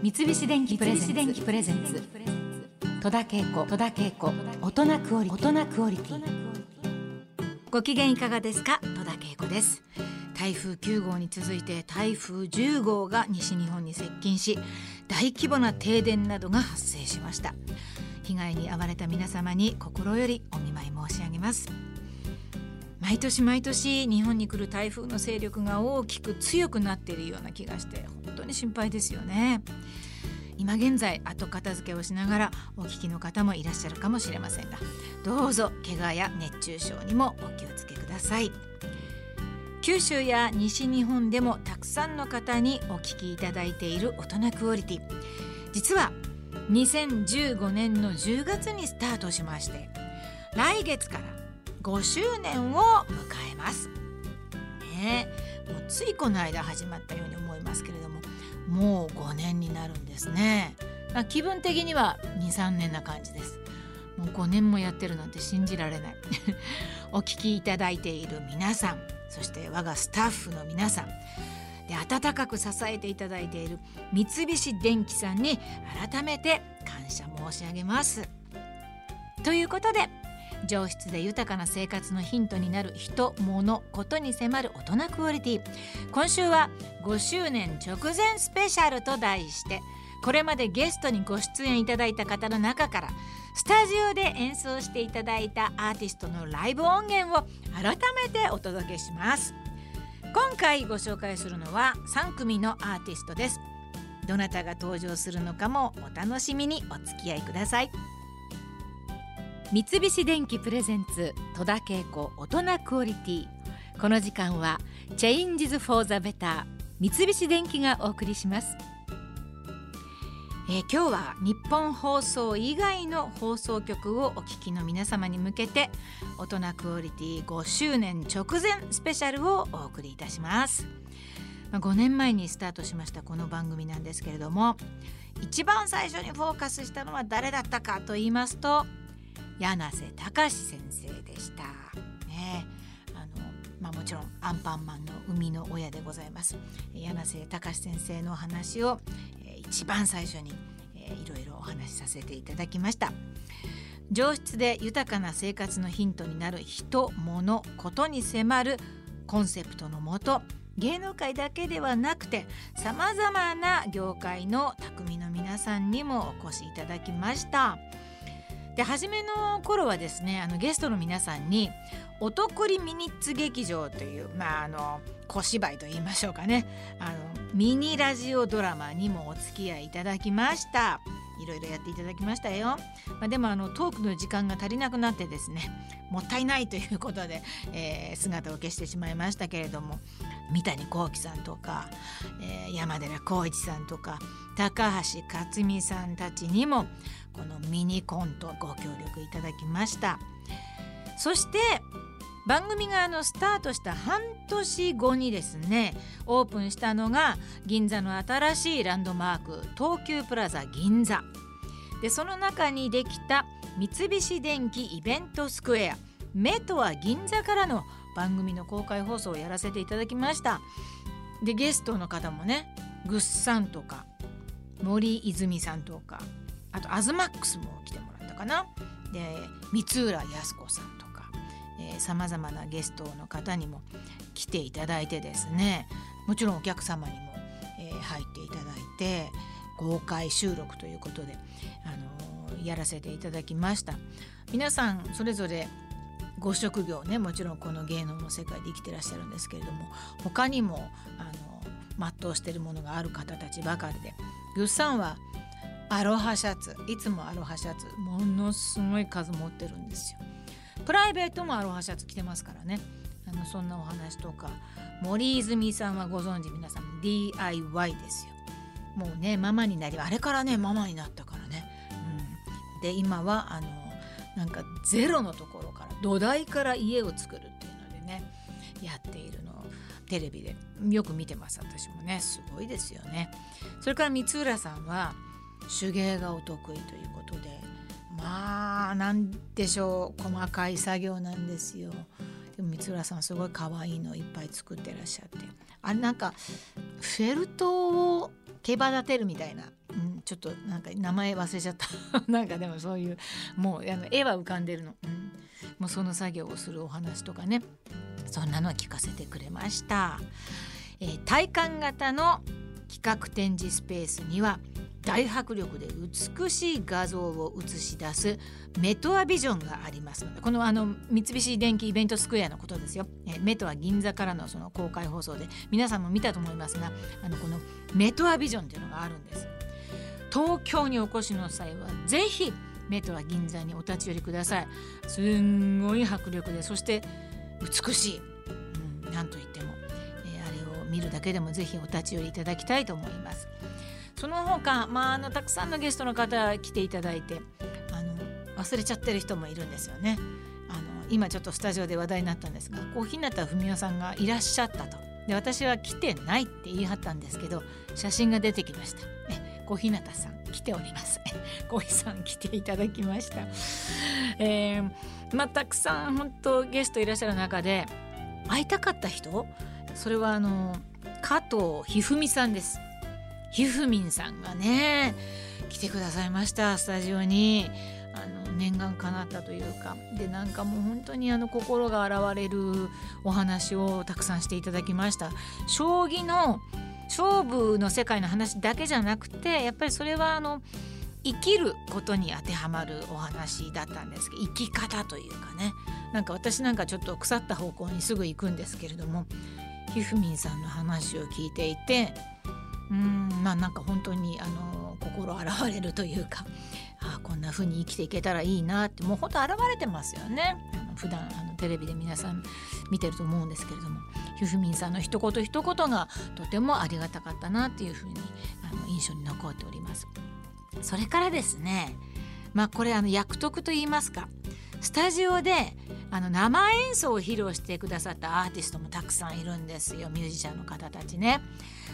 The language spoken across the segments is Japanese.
三菱電機プレゼンツ。戸田恵子。戸田恵子。大人クオリ大人クオリティ。ご機嫌いかがですか？戸田恵子です。台風9号に続いて台風10号が西日本に接近し大規模な停電などが発生しました。被害に遭われた皆様に心よりお見舞い申し上げます。毎年毎年日本に来る台風の勢力が大きく強くなっているような気がしてに心配ですよね。今現在後片付けをしながらお聞きの方もいらっしゃるかもしれませんがどうぞ怪我や熱中症にもお気をつけください。九州や西日本でもたくさんの方にお聞きいただいている大人クオリティ。実は2015年の10月にスタートしまして来月から5周年を迎えます。ねもうついこの間始まったように思いますけれどももう5年になるんですね。ま、気分的には23年な感じです。もう5年もやってるなんて信じられない。お聞きいただいている皆さんそして我がスタッフの皆さんで温かく支えていただいている三菱電機さんに改めて感謝申し上げます。ということで上質で豊かな生活のヒントになる人物ことに迫る大人クオリティ。今週は5周年直前スペシャルと題してこれまでゲストにご出演いただいた方の中からスタジオで演奏していただいたアーティストのライブ音源を改めてお届けします。今回ご紹介するのは3組のアーティストです。どなたが登場するのかもお楽しみにお付き合いください。三菱電機プレゼンツ戸田恵子大人クオリティ。この時間は Changes for the Better 三菱電機がお送りします。えー今日は日本放送以外の放送局をお聞きの皆様に向けて大人クオリティ5周年直前スペシャルをお送りいたします。まあ5年前にスタートしましたこの番組なんですけれども一番最初にフォーカスしたのは誰だったかと言いますと柳瀬隆先生でした。ねあのまあ、もちろんアンパンマンの生みの親でございます柳瀬隆先生のお話を、えー一番最初に、えーいろいろお話しさせていただきました上質で豊かな生活のヒントになる人物ことに迫るコンセプトのもと芸能界だけではなくてさまざまな業界の匠の皆さんにもお越しいただきました。で初めの頃はですねあのゲストの皆さんに「おとくりミニッツ劇場」というまああの小芝居と言いましょうかね。あのミニラジオドラマにもお付き合いいただきました。いろいろやっていただきましたよ、まあ、でもあのトークの時間が足りなくなってですね もったいないということで、えー姿を消してしまいましたけれども三谷幸喜さんとか、えー山寺宏一さんとか高橋克実さんたちにもこのミニコントご協力いただきました。そして番組があのスタートした半年後にですねオープンしたのが銀座の新しいランドマーク東急プラザ銀座。でその中にできた三菱電機イベントスクエア。目とは銀座からの番組の公開放送をやらせていただきました。でゲストの方もねぐっさんとか森泉さんとかあとアズマックスも来てもらったかな。で三浦靖子さんとか。さまざまなゲストの方にも来ていただいてですね。もちろんお客様にも、えー入っていただいて公開収録ということで、あのーやらせていただきました。皆さんそれぞれご職業ねもちろんこの芸能の世界で生きてらっしゃるんですけれども他にもあの全うしてるものがある方たちばかりでぐっさんはアロハシャツいつもアロハシャツものすごい数持ってるんですよ。プライベートもアロハシャツ着てますからね。あのそんなお話とか。森泉さんはご存知皆さん DIY ですよ。もうねママになりあれからねママになったからね、うん、で今はあのなんかゼロのところから土台から家を作るっていうのでねやっているのをテレビでよく見てます私もね。すごいですよね。それから三浦さんは手芸がお得意ということでまあなんでしょう。細かい作業なんですよ。でも三浦さんすごい可愛いのいっぱい作ってらっしゃって。あれなんかフェルトを毛羽立てるみたいな。うんちょっとなんか名前忘れちゃった。なんかでもそういうもうあの絵は浮かんでるの、うん、もうその作業をするお話とかね。そんなのは聞かせてくれました、えー、体感型の企画展示スペースには大迫力で美しい画像を映し出すメトアビジョンがありますのでこのあの三菱電機イベントスクエアのことですよ、えメトア銀座からのその公開放送で皆さんも見たと思いますがあのこのメトアビジョンっていうのがあるんです。東京にお越しの際はぜひメトア銀座にお立ち寄りください。すんごい迫力でそして美しい、うん、なんといっても、えー、あれを見るだけでもぜひお立ち寄りいただきたいと思います。その他、まあ、あのたくさんのゲストの方来ていただいてあの忘れちゃってる人もいるんですよね。あの今ちょっとスタジオで話題になったんですが小日向文世さんがいらっしゃったとで私は来てないって言い張ったんですけど写真が出てきました。え小日向さん来ております。小日さん来ていただきました。えー、まあたくさん本当ゲストいらっしゃる中で会いたかった人？それはあの加藤一二三さんです。ひふみんさんがね来てくださいましたスタジオに。あの念願かなったというか。でなんかもう本当にあの心が洗われるお話をたくさんしていただきました。将棋の勝負の世界の話だけじゃなくてやっぱりそれはあの生きることに当てはまるお話だったんですけど生き方というかね。なんか私なんかちょっと腐った方向にすぐ行くんですけれどもひふみんさんの話を聞いていてうんまあなんか本当にあの心洗われるというか あこんな風に生きていけたらいいなってもう本当現れてますよね普段あのテレビで皆さん見てると思うんですけれどもひふみんさんの一言一言がとてもありがたかったなっていう風にあの印象に残っております。それからですねまあこれあの役得と言いますかスタジオであの生演奏を披露してくださったアーティストもたくさんいるんですよミュージシャンの方たちね。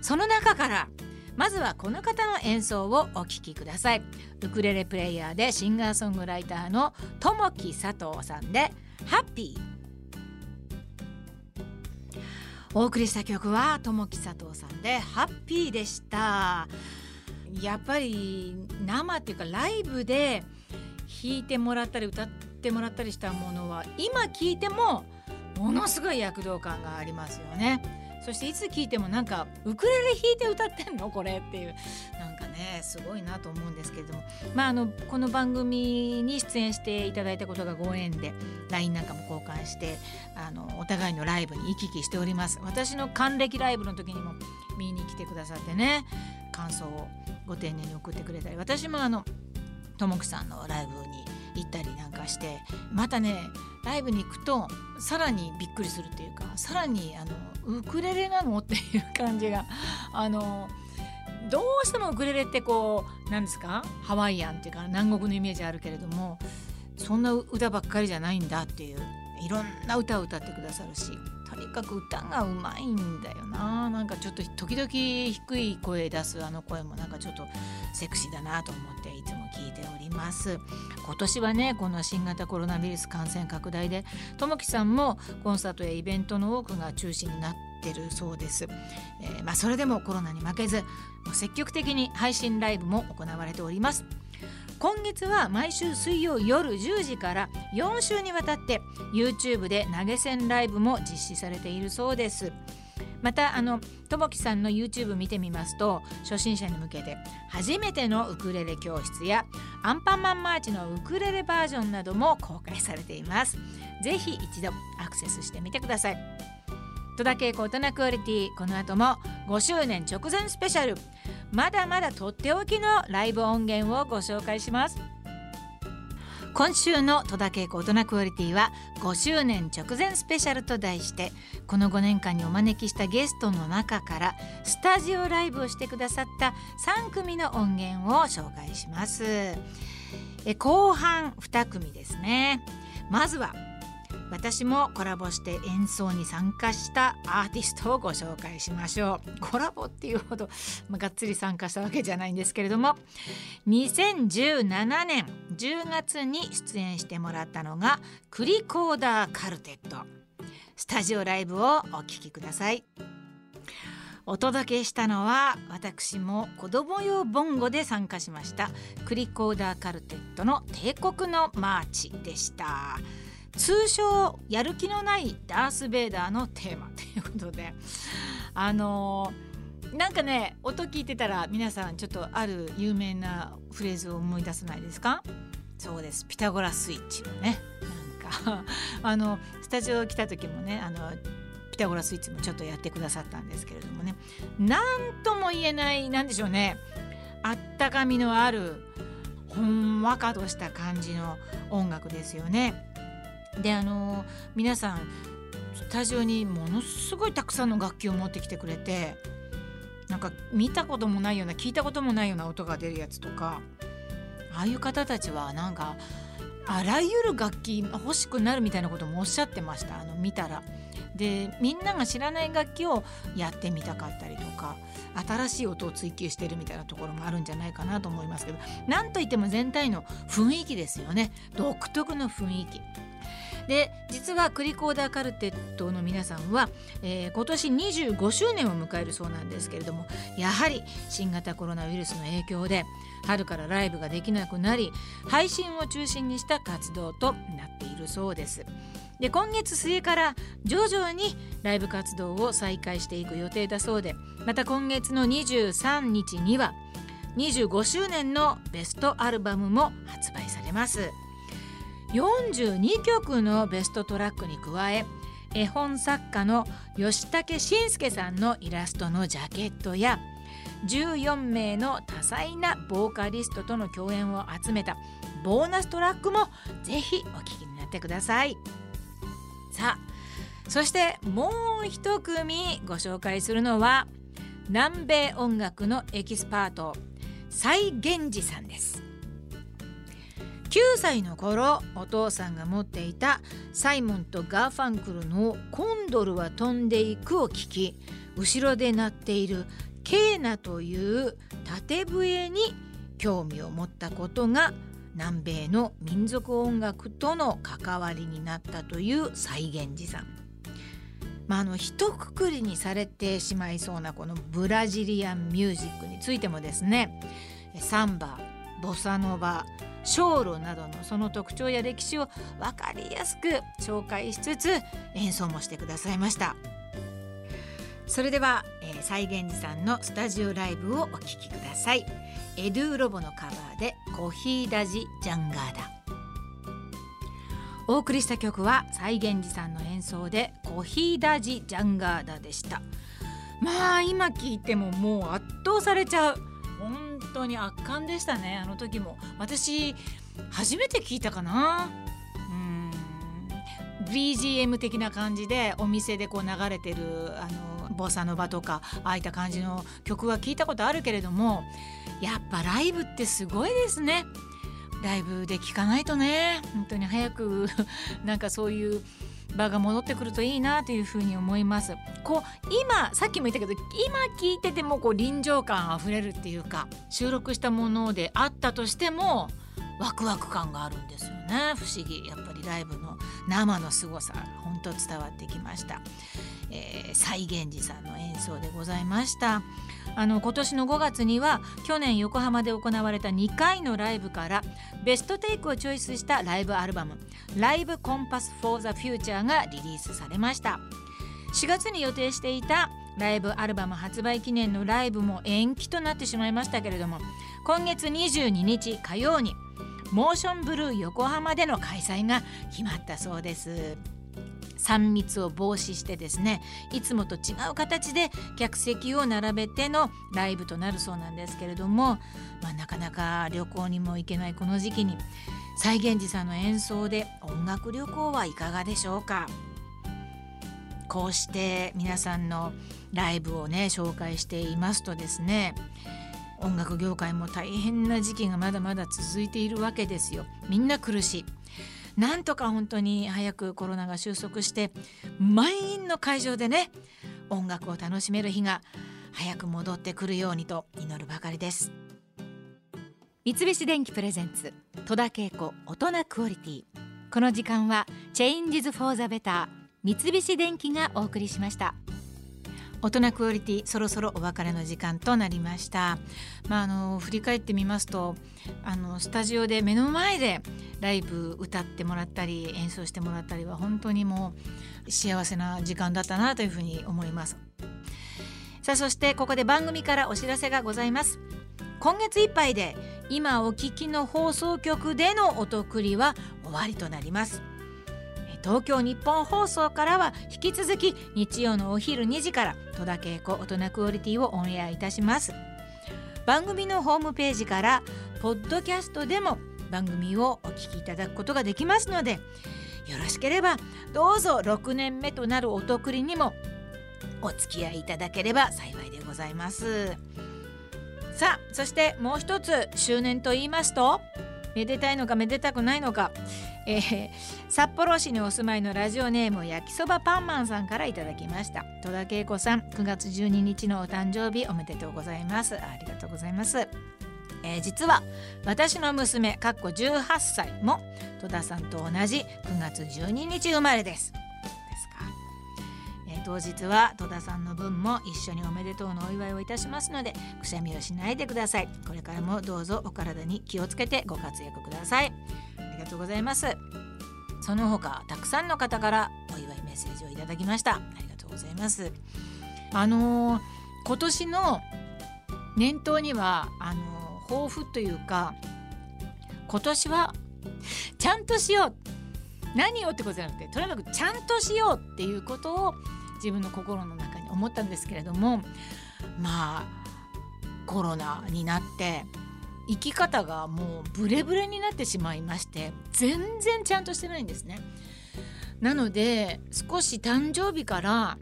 その中からまずはこの方の演奏をお聴きください。ウクレレプレイヤーでシンガーソングライターの友木佐藤さんでハッピー。お送りした曲は友木佐藤さんでハッピーでした。やっぱり生っていうかライブで弾いてもらったり歌っててもらったりしたものは今聴いてもものすごい躍動感がありますよね。そしていつ聴いてもなんかウクレレ弾いて歌ってんのこれっていうなんかねすごいなと思うんですけれども。まああのこの番組に出演していただいたことがご縁で LINE なんかも交換してあのお互いのライブに行き来しております。私の還暦ライブの時にも見に来てくださってね感想をご丁寧に送ってくれたり私もあのともくさんのライブに行ったりなんかしてまたねライブに行くとさらにびっくりするっていうかさらにあのウクレレなの？っていう感じがあのどうしてもウクレレってこう何ですか？ハワイアンっていうか南国のイメージあるけれどもそんな歌ばっかりじゃないんだっていう。いろんな歌を歌ってくださるしとにかく歌がうまいんだよな。なんかちょっと時々低い声出すあの声もなんかちょっとセクシーだなと思っていつも聞いております。今年はねこの新型コロナウイルス感染拡大でともきさんもコンサートやイベントの多くが中止になってるそうです、えー、まあ、それでもコロナに負けず積極的に配信ライブも行われております。今月は毎週水曜夜10時から4週にわたって YouTube で投げ銭ライブも実施されているそうです。またあのともきさんの YouTube 見てみますと初心者に向けて初めてのウクレレ教室やアンパンマンマーチのウクレレバージョンなども公開されています。ぜひ一度アクセスしてみてください。戸田恵子大人クオリティこの後も5周年直前スペシャル。まだまだとっておきのライブ音源をご紹介します。今週の戸田恵子大人クオリティは5周年直前スペシャルと題してこの5年間にお招きしたゲストの中からスタジオライブをしてくださった3組の音源を紹介します。後半2組ですね。まずは私もコラボして演奏に参加したアーティストをご紹介しましょう。コラボっていうほど、まあ、がっつり参加したわけじゃないんですけれども2017年10月に出演してもらったのが栗コーダーカルテット。スタジオライブをお聴きください。お届けしたのは私も子供用ボンゴで参加しました栗コーダーカルテットの帝国のマーチでした。通称やる気のないダース・ベイダーのテーマということで。あのー、なんかね音聞いてたら皆さんちょっとある有名なフレーズを思い出さないですか？そうです。ピタゴラスイッチのね。なんか。あのスタジオ来た時もねあのピタゴラスイッチもちょっとやってくださったんですけれどもね。何とも言えない何でしょうね。あったかみのあるほんわかとした感じの音楽ですよね。であの皆さんスタジオにものすごいたくさんの楽器を持ってきてくれてなんか見たこともないような聞いたこともないような音が出るやつとかああいう方たちはなんかあらゆる楽器欲しくなるみたいなこともおっしゃってましたあの見たら。でみんなが知らない楽器をやってみたかったりとか新しい音を追求してるみたいなところもあるんじゃないかなと思いますけどなんといっても全体の雰囲気ですよね独特の雰囲気。で実はクリコーダーカルテットの皆さんは、えー、今年25周年を迎えるそうなんですけれどもやはり新型コロナウイルスの影響で春からライブができなくなり配信を中心にした活動となっているそうです。で今月末から徐々にライブ活動を再開していく予定だそうでまた今月の23日には25周年のベストアルバムも発売されます42曲のベストトラックに加え絵本作家のヨシタケシンスケさんのイラストのジャケットや14名の多彩なボーカリストとの共演を集めたボーナストラックもぜひお聴きになってください。さあそしてもう一組ご紹介するのは南米音楽のエキスパートサイゲンジさんです9歳の頃お父さんが持っていたサイモンとガーファンクルの「コンドルは飛んでいく」を聞き後ろで鳴っているケーナという縦笛に興味を持ったことが南米の民族音楽との関わりになったというサイゲンジさん。まあ、あの一括りにされてしまいそうなこのブラジリアンミュージックについてもですねサンバボサノバショーロなどのその特徴や歴史を分かりやすく紹介しつつ演奏もしてくださいました。それでは、えー、再現寺さんのスタジオライブをお聴きください。エドゥロボのカバーでコヒーダジジャンガーダお送りした曲は再現寺さんの演奏でコヒーダジジャンガーダでした。まあ今聞いてももう圧倒されちゃう。当に圧巻でしたねあの時も。私初めて聞いたかな。うん。BGM 的な感じでお店でこう流れてるあのボサノバとかああいった感じの曲は聞いたことあるけれどもやっぱライブってすごいですね。ライブで聴かないとね本当に早く なんかそういう場が戻ってくるといいなというふうに思います。こう今さっきも言ったけど今聞いててもこう臨場感あふれるっていうか収録したものであったとしてもワクワク感があるんですよね。不思議。やっぱりライブの生の凄さ本当伝わってきました、えー、再現寺さんの演奏でございました。あの今年の5月には去年横浜で行われた2回のライブからベストテイクをチョイスしたライブアルバム「ライブコンパス・フォー・ザ・フューチャー」がリリースされました4月に予定していたライブアルバム発売記念のライブも延期となってしまいましたけれども今月22日火曜にモーションブルー横浜での開催が決まったそうです。3密を防止してですねいつもと違う形で客席を並べてのライブとなるそうなんですけれども、まあ、なかなか旅行にも行けないこの時期に再現寺さんの演奏で音楽旅行はいかがでしょうか？こうして皆さんのライブをね紹介していますとですね音楽業界も大変な時期がまだまだ続いているわけですよ。みんな苦しい。なんとか本当に早くコロナが収束して満員の会場でね音楽を楽しめる日が早く戻ってくるようにと祈るばかりです。三菱電機プレゼンツ戸田恵子大人クオリティ。この時間は Changes for the Better 三菱電機がお送りしました。大人クオリティそろそろお別れの時間となりました、まあ、あの振り返ってみますとあのスタジオで目の前でライブ歌ってもらったり演奏してもらったりは本当にもう幸せな時間だったなというふうに思います。さあそしてここで番組からお知らせがございます。今月いっぱいで今お聞きの放送局でのお得りは終わりとなります。東京日本放送からは引き続き日曜のお昼2時から戸田恵子大人クオリティをオンエアいたします。番組のホームページからポッドキャストでも番組をお聞きいただくことができますのでよろしければどうぞ6年目となるお得りにもお付き合いいただければ幸いでございます。さあそしてもう一つ周年と言いますとめでたいのかめでたくないのか、えー、札幌市にお住まいのラジオネーム焼きそばパンマンさんからいただきました。戸田恵子さん9月12日のお誕生日おめでとうございます。ありがとうございます。えー、実は私の娘かっこ18歳も戸田さんと同じ9月12日生まれです。当日は戸田さんの分も一緒におめでとうのお祝いをいたしますのでくしゃみをしないでください。これからもどうぞお体に気をつけてご活躍ください。ありがとうございます。その他たくさんの方からお祝いメッセージをいただきました。ありがとうございます。あのー、今年の念頭にはあのー、抱負というか今年はちゃんとしよう。何をってことじゃなくてとにかくちゃんとしようっていうことを自分の心の中に思ったんですけれどもまあコロナになって生き方がもうブレブレになってしまいまして全然ちゃんとしてないんですね。なので少し誕生日から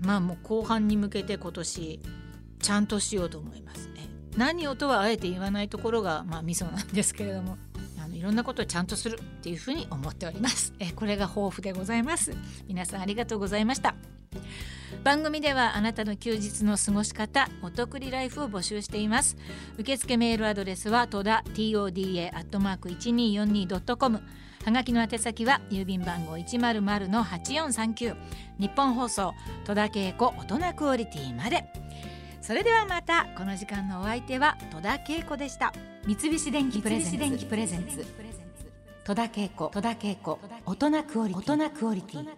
まあもう後半に向けて今年ちゃんとしようと思いますね。何をとはあえて言わないところがまあミソなんですけれどもろんなことをちゃんとするっていうふうに思っております。えこれが抱負でございます。皆さんありがとうございました。番組ではあなたの休日の過ごし方お得りライフを募集しています受付メールアドレスは戸田 toda.1242.com はがきの宛先は郵便番号100-8439日本放送戸田恵子大人クオリティまでそれではまたこの時間のお相手は戸田恵子でした。三菱電機プレゼンツ。戸田恵子戸田恵子大人クオリティ